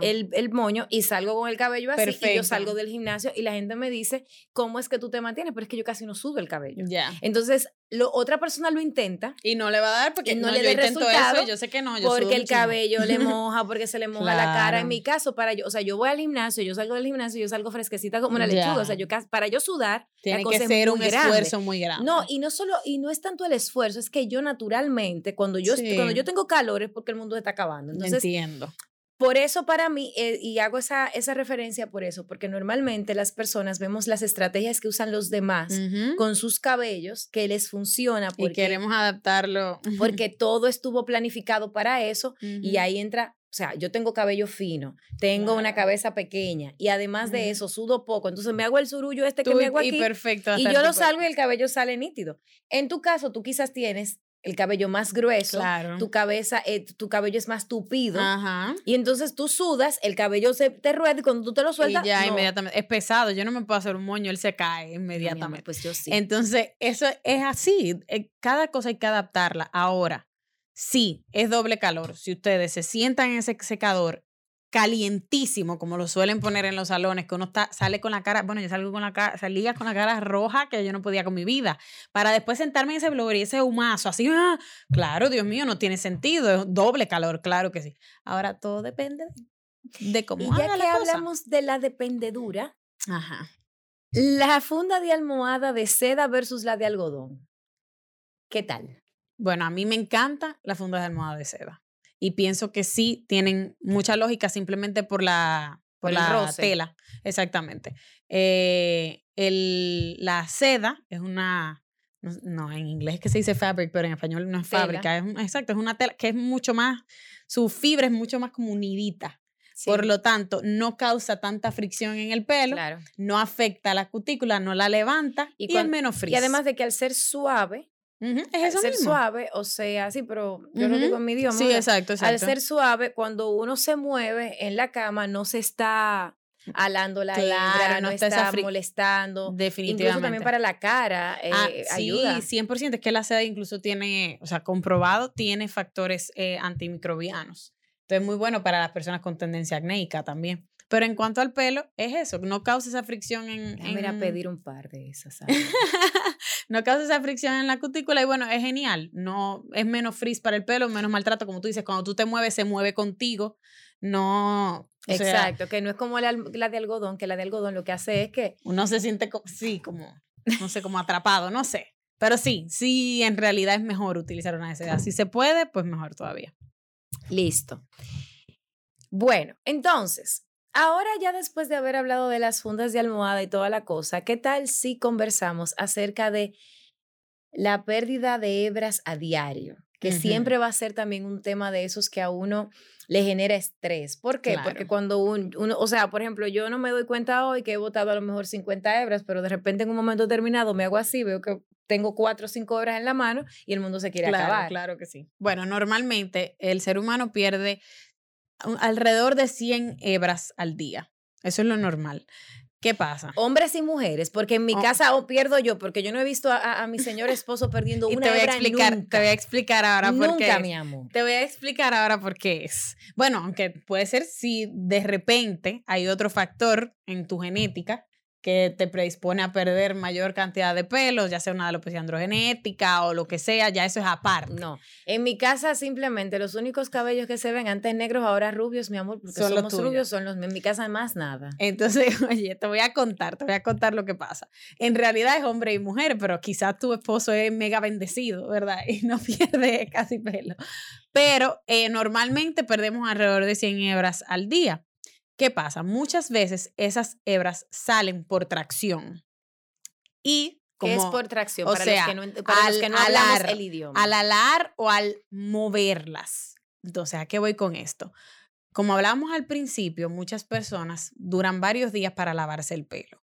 el, el, moño y salgo con el cabello así y yo salgo del gimnasio y la gente me dice, ¿cómo es que tú te mantienes? Pero es que yo casi no sudo el cabello. Entonces, lo, otra persona lo intenta. Y no le va a dar porque no, le da resultado. yo sé que no. Yo porque el cabello le moja, porque se le moja la cara. En mi caso, para yo, o sea, yo voy al gimnasio, yo salgo del gimnasio, yo salgo fresquecita como una lechuga. O sea, yo para yo sudar, tiene que ser un esfuerzo muy grande. No, y no solo, y no es tanto el esfuerzo, es que yo naturalmente, cuando yo, cuando yo tengo calor es porque el mundo está acabando. Entonces, Entiendo. Por eso para mí, eh, y hago esa, esa referencia por eso, porque normalmente las personas vemos las estrategias que usan los demás con sus cabellos, que les funciona. Porque, y queremos adaptarlo. Porque todo estuvo planificado para eso y ahí entra, o sea, yo tengo cabello fino, tengo una cabeza pequeña y además de eso sudo poco, entonces me hago el surullo este que me hago aquí. Y, perfecto, y yo lo salgo y el cabello sale nítido. En tu caso, tú quizás tienes el cabello más grueso, tu cabeza, eh, tu cabello es más tupido. Y entonces tú sudas, el cabello se te rueda y cuando tú te lo sueltas. ya inmediatamente. Es pesado, yo no me puedo hacer un moño, él se cae inmediatamente. pues yo sí. Entonces, eso es así. Eh, cada cosa hay que adaptarla. Ahora, sí, es doble calor. Si ustedes se sientan en ese secador calientísimo, como lo suelen poner en los salones, que uno está, sale con la cara, bueno, yo salgo con la cara, salía con la cara roja que yo no podía con mi vida, para después sentarme en ese blower y ese humazo, así, ¡ah! claro, Dios mío, no tiene sentido, es doble calor, claro que sí. Ahora todo depende de cómo y ya haga que la cosa. hablamos de la dependedura, Ajá. la funda de almohada de seda versus la de algodón. ¿Qué tal? Bueno, a mí me encanta la funda de almohada de seda. Y pienso que sí tienen mucha lógica simplemente por la, por la roce. tela. Exactamente. Eh, el, la seda es una. No, no, en inglés es que se dice fabric, pero en español no es Tela. fábrica. Es, exacto, es una tela que es mucho más. Su fibra es mucho más como unidita. Por lo tanto, no causa tanta fricción en el pelo, claro. no afecta a la cutícula, no la levanta Y y, es menos frizz. Y además de que al ser suave, Ujú, es al ser mismo. suave, o sea, sí, pero yo lo Ujú. digo en mi idioma. Sí, exacto, exacto. Al ser suave, cuando uno se mueve en la cama, no se está alando la Claro, no no está está, molestando. Definitivamente. Incluso también para la cara eh, Ah, ayuda. Sí, 100%. Es que la seda incluso tiene, o sea, comprobado, tiene factores eh, antimicrobianos. Entonces, muy bueno para las personas con tendencia acnéica también. Pero en cuanto al pelo, es eso, no causa esa fricción en... En- pedir un par de esas. No causa esa fricción en la cutícula y bueno, es genial. No, es menos frizz para el pelo, menos maltrato. Como tú dices, cuando tú te mueves, se mueve contigo. No... sea, Exacto, que no es como la, la de algodón, que la de algodón lo que hace es que uno se siente, co- sí, como, no sé, como atrapado, no sé. Pero sí, sí, en realidad es mejor utilizar una de seda. Si se puede, pues mejor todavía. Listo. Bueno, entonces, ahora ya después de haber hablado de las fundas de almohada y toda la cosa, ¿qué tal si conversamos acerca de la pérdida de hebras a diario? Que siempre va a ser también un tema de esos que a uno le genera estrés. ¿Por qué? Porque cuando un- uno, o sea, por ejemplo, yo no me doy cuenta hoy que he botado a lo mejor 50 hebras, pero de repente en un momento determinado me hago así, veo que tengo cuatro o cinco hebras en la mano y el mundo se quiere Claro, acabar. claro que sí. Bueno, normalmente el ser humano pierde alrededor de 100 hebras al día. Eso es lo normal. ¿Qué pasa? Hombres y mujeres, porque en mi Oh. casa o pierdo yo, porque yo no he visto a, a- a mi señor esposo perdiendo Y una te voy a explicar, nunca. te voy a explicar ahora por qué. nunca, es. mi amor. Te voy a explicar ahora por qué es. Bueno, aunque puede ser si de repente hay otro factor en tu genética que te predispone a perder mayor cantidad de pelos, ya sea una alopecia androgenética o lo que sea, ya eso es aparte. No, en mi casa simplemente los únicos cabellos que se ven antes negros, ahora rubios, mi amor, porque Son los somos tuyos. rubios, son los en mi casa más nada. Entonces, oye, te voy a contar, te voy a contar lo que pasa. En realidad es hombre y mujer, pero quizás tu esposo es mega bendecido, ¿verdad? Y no pierde casi pelo. Pero eh, normalmente perdemos alrededor de 100 hebras al día. ¿Qué pasa? Muchas veces esas hebras salen por tracción. Y ¿Qué es por tracción? o para sea, los que no, para los al que no hablamos alar, el idioma. al alar o al moverlas. Entonces, ¿a qué voy con esto? Como hablamos al principio, muchas personas duran varios días para lavarse el pelo.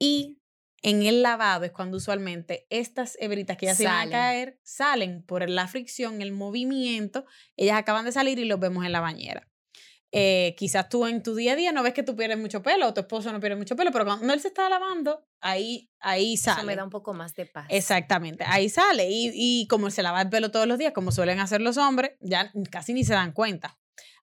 Y en el lavado es cuando usualmente estas hebritas que ya se van a caer salen por la fricción, el movimiento. Ellas acaban de salir y los vemos en la bañera. Eh, quizás tú en tu día a día no ves que tú pierdes mucho pelo o tu esposo no pierde mucho pelo, pero cuando él se está lavando, ahí, ahí sale. Eso me da un poco más de paz. Exactamente, ahí sale. Y, y como se lava el pelo todos los días, como suelen hacer los hombres, ya casi ni se dan cuenta.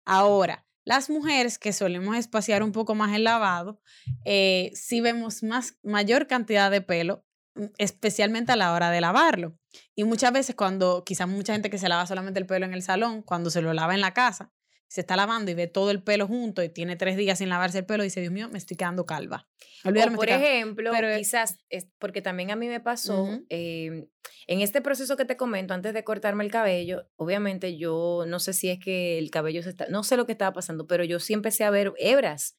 Ahora, las mujeres que solemos espaciar un poco más el lavado, eh, sí vemos más, mayor cantidad de pelo, mm, especialmente a la hora de lavarlo. Y muchas veces cuando, quizás mucha gente que se lava solamente el pelo en el salón, cuando se lo lava en la casa, se está lavando y ve todo el pelo junto y tiene tres días sin lavarse el pelo, dice, Dios mío, me estoy quedando calva. Olvídalo, O por ejemplo, pero quizás, es porque también a mí me pasó, eh, en este proceso que te comento, antes de cortarme el cabello, obviamente yo no sé si es que el cabello se está, no sé lo que estaba pasando, pero yo sí empecé a ver hebras.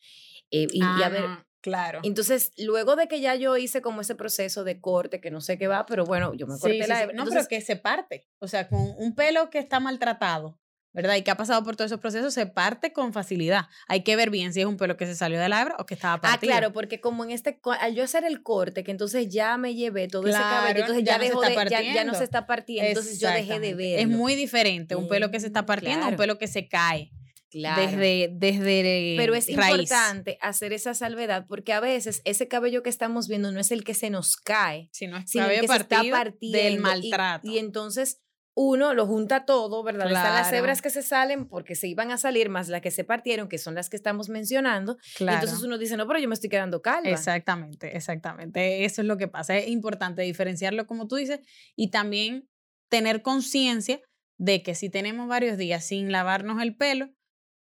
eh, y, y a Ah, ver, no, claro. entonces, luego de que ya yo hice como ese proceso de corte, que no sé qué va, pero bueno, yo me Sí, corté sí, la sí. hebra. No, entonces, pero que se parte. O sea, con un pelo que está maltratado, ¿verdad? Y que ha pasado por todos esos procesos, se parte con facilidad. Hay que ver bien si es un pelo que se salió de la hebra o que estaba Ah, partido. claro, porque como en este, al yo hacer el corte, que entonces ya me llevé todo ese Claro, cabello, entonces ya ya, no se dejó está de, ya, ya no partiendo. se está partiendo, entonces yo dejé de ver. Es muy diferente un pelo que se está Mm, partiendo a un claro. pelo que se cae claro. desde, desde Pero es raíz. importante hacer esa salvedad porque a veces ese cabello que estamos viendo no es el que se nos cae, Si no es sino el que se está partido partiendo. del y- maltrato. Y, entonces uno lo junta todo, ¿verdad? Están las hebras que se salen porque se iban a salir, más las que se partieron, que son las que estamos mencionando. Claro. entonces uno dice, no, pero yo me estoy quedando calva. Exactamente, exactamente. Eso es lo que pasa. Es importante diferenciarlo, como tú dices, y también tener conciencia de que si tenemos varios días sin lavarnos el pelo,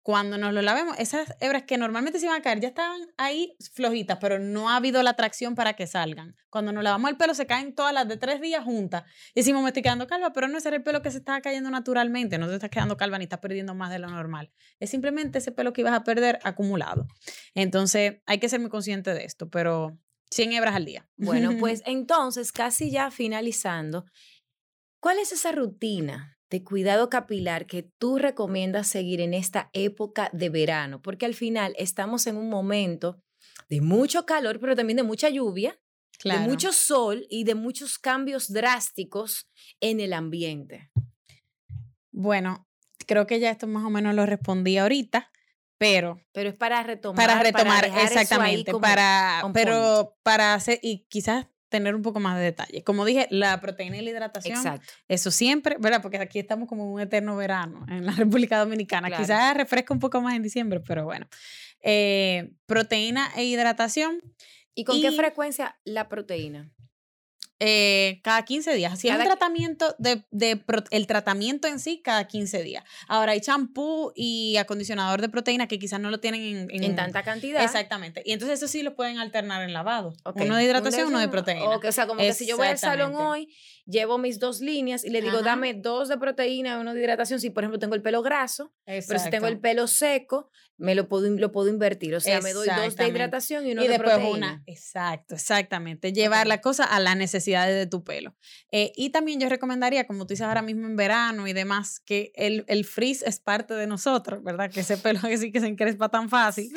cuando nos lo lavemos, esas hebras que normalmente se iban a caer ya estaban ahí flojitas, pero no ha habido la atracción para que salgan. Cuando nos lavamos el pelo se caen todas las de tres días juntas. Y decimos, me estoy quedando calva, pero no es el pelo que se está cayendo naturalmente, no te estás quedando calva ni estás perdiendo más de lo normal. Es simplemente ese pelo que ibas a perder acumulado. Entonces hay que ser muy consciente de esto, pero 100 hebras al día. Bueno, pues entonces, casi ya finalizando, ¿cuál es esa rutina de cuidado capilar que tú recomiendas seguir en esta época de verano? Porque al final estamos en un momento de mucho calor, pero también de mucha lluvia, de mucho sol y de muchos cambios drásticos en el ambiente. Bueno, creo que ya esto más o menos lo respondí ahorita, pero pero es para retomar para retomar exactamente para pero para hacer y quizás tener un poco más de detalle. Como dije, la proteína y la hidratación, Exacto. eso siempre, ¿verdad? Porque aquí estamos como en un eterno verano en la República Dominicana. Quizás refresca un poco más en diciembre, pero bueno. Eh, proteína e hidratación. ¿Y con qué frecuencia la proteína? Eh, cada 15 días. Si es un tratamiento de, el tratamiento en sí, cada 15 días. Ahora hay champú y acondicionador de proteína que quizás no lo tienen en, en, tanta cantidad. Exactamente. Y entonces eso sí lo pueden alternar en lavado. Uno de hidratación, uno de proteína. o sea, como que si yo voy al salón hoy, llevo mis dos líneas y le digo, dame dos de proteína y uno de hidratación. Si, por ejemplo, tengo el pelo graso, pero si tengo el pelo seco, me lo puedo, lo puedo invertir. O sea, me doy dos de hidratación y uno de proteína. Una. Exacto, exactamente. Llevar la cosa a las necesidades de tu pelo. Eh, y también yo recomendaría, como tú dices ahora mismo en verano y demás, que el, el frizz es parte de nosotros, ¿verdad? Que ese pelo que sí que se encrespa tan fácil.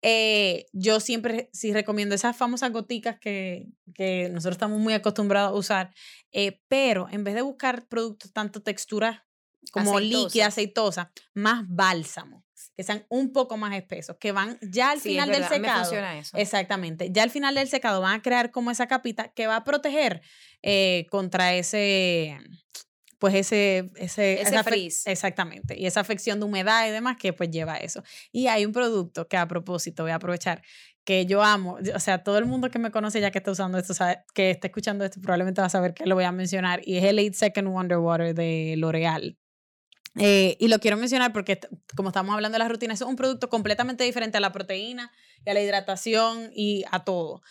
Eh, yo siempre sí recomiendo esas famosas goticas que, que nosotros estamos muy acostumbrados a usar, eh, pero en vez de buscar productos tanto textura como líquida, aceitosa, más bálsamo que sean un poco más espesos, que van ya al final del secado. Exactamente. Ya al final del secado van a crear como esa capita que va a proteger eh, contra ese pues ese, ese, ese frizz. Exactamente. Y esa afección de humedad y demás que pues lleva eso. Y hay un producto que a propósito voy a aprovechar que yo amo, o sea, todo el mundo que me conoce ya que está usando esto, sabe, que está escuchando esto, probablemente va a saber que lo voy a mencionar, y es el 8 Second Wonder Water de L'Oreal. Eh, y lo quiero mencionar porque, como estamos hablando de las rutinas, es un producto completamente diferente a la proteína y a la hidratación y a todo.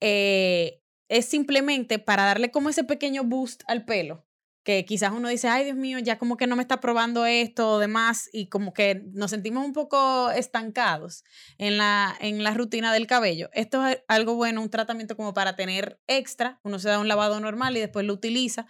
Eh, es simplemente para darle como ese pequeño boost al pelo, que quizás uno dice, ay Dios mío, ya como que no me está probando esto o demás, y como que nos sentimos un poco estancados en la, en la rutina del cabello. Esto es algo bueno, un tratamiento como para tener extra, uno se da un lavado normal y después lo utiliza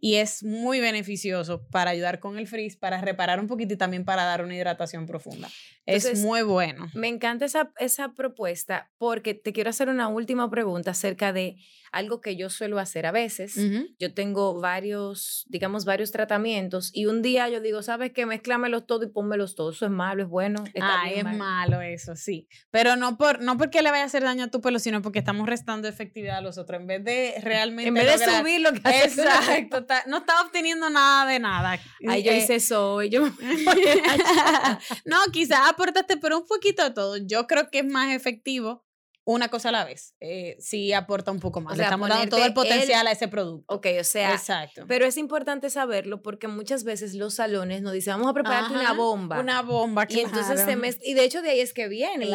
y es muy beneficioso para ayudar con el frizz, para reparar un poquito y también para dar una hidratación profunda. es muy bueno. Me encanta esa, esa propuesta porque te quiero hacer una última pregunta acerca de algo que yo suelo hacer a veces. Yo tengo varios, digamos, varios tratamientos y un día yo digo, ¿sabes qué? Mezclámelos todos y pónmelos todos. Eso es malo, es bueno. ah, es malo eso, sí. Pero no, por, no porque le vaya a hacer daño a tu pelo, sino porque estamos restando efectividad a los otros. En vez de realmente... En vez de subir lo que Exacto no está obteniendo nada de nada. Ay, yo hice eso Yo... no, quizás aportaste, pero un poquito de todo. Yo creo que es más efectivo una cosa a la vez. Eh, sí aporta un poco más. Le estamos dando todo el potencial a ese producto. Ok, o sea. Exacto. Pero es importante saberlo porque muchas veces los salones nos dicen, vamos a prepararte una bomba. Una bomba, claro. Y entonces se me, Y de hecho de ahí es que viene.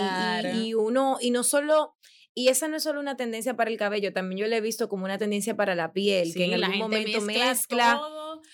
Y, y, uno, y no solo y esa no es solo una tendencia para el cabello, también yo la he visto como una tendencia para la piel, que en algún momento mezcla,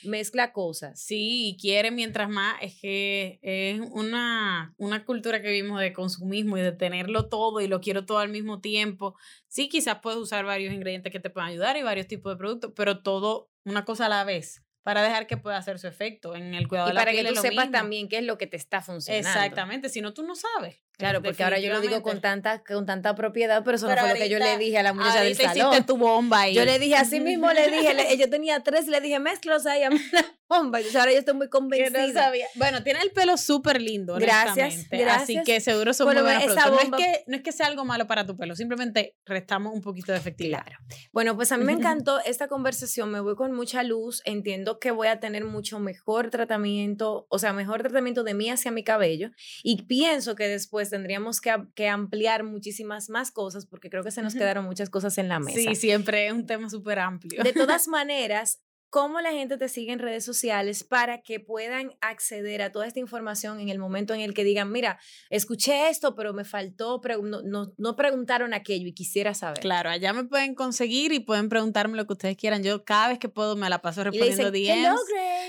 mezcla, cosas. Sí, y quiere mientras más, es que es una, una cultura que vimos de consumismo y de tenerlo todo y lo quiero todo al mismo tiempo. Sí, quizás puedes usar varios ingredientes que te puedan ayudar y varios tipos de productos, pero todo una cosa a la vez para dejar que pueda hacer su efecto en el cuidado de la piel. Y para que tú sepas también qué es lo que te está funcionando. Exactamente, si no tú no sabes. Claro, porque ahora yo lo digo con tanta, con tanta propiedad, pero eso no fue lo que yo le dije a la muchacha del salón. Hiciste tu bomba ahí. Yo le dije así mismo, le dije, yo tenía tres, le dije, mezclos ahí a bomba. Entonces ahora yo estoy muy convencida. No sabía. Bueno, tiene el pelo súper lindo, Gracias, gracias. Así que seguro son muy buenas no, es que, no es que sea algo malo para tu pelo, simplemente restamos un poquito de efectividad. Claro. Bueno, pues a mí me encantó esta conversación, me voy con mucha luz, entiendo que voy a tener mucho mejor tratamiento, o sea, mejor tratamiento de mí hacia mi cabello y pienso que después tendríamos que que ampliar muchísimas más cosas porque creo que se nos quedaron muchas cosas en la mesa. Sí, siempre es un tema súper amplio. De todas maneras, cómo la gente te sigue en redes sociales para que puedan acceder a toda esta información en el momento en el que digan, mira, escuché esto, pero me faltó, no, no, preguntaron aquello y quisiera saber. Claro, allá me pueden conseguir y pueden preguntarme lo que ustedes quieran. Yo cada vez que puedo me la paso respondiendo DMs.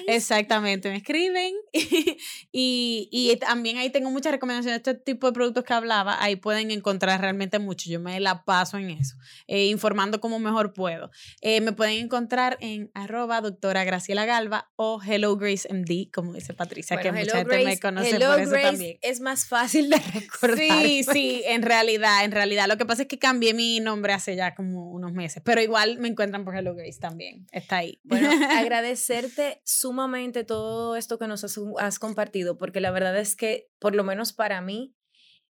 Exactamente, me escriben y, y, también ahí tengo muchas recomendaciones de este tipo de productos que hablaba. Ahí pueden encontrar realmente mucho. Yo me la paso en eso, eh, informando como mejor puedo. Eh, me pueden encontrar en arroba doctora Graciela Galva o Hello Grace MD, como dice Patricia, que mucha gente me conoce por eso también. Es más fácil de recordar. Sí, sí, en realidad, en realidad. Lo que pasa es que cambié mi nombre hace ya como unos meses, pero igual me encuentran por Hello Grace también. Está ahí. Bueno, agradecerte sumamente todo esto que nos has, compartido, porque la verdad es que, por lo menos para mí,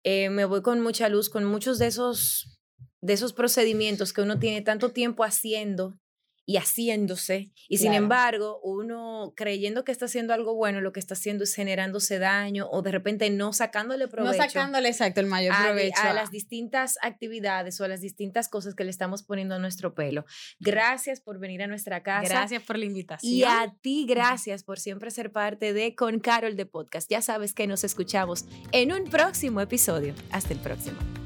eh, me voy con mucha luz, con muchos de esos de esos procedimientos que uno tiene tanto tiempo haciendo y haciéndose. Y sin embargo, uno creyendo que está haciendo algo bueno, lo que está haciendo es generándose daño o de repente no sacándole provecho. No sacándole exacto el mayor provecho. A, las distintas actividades o a las distintas cosas que le estamos poniendo a nuestro pelo. Gracias por venir a nuestra casa. Gracias por la invitación. Y a ti, gracias por siempre ser parte de Con Carol de Podcast. Ya sabes que nos escuchamos en un próximo episodio. Hasta el próximo.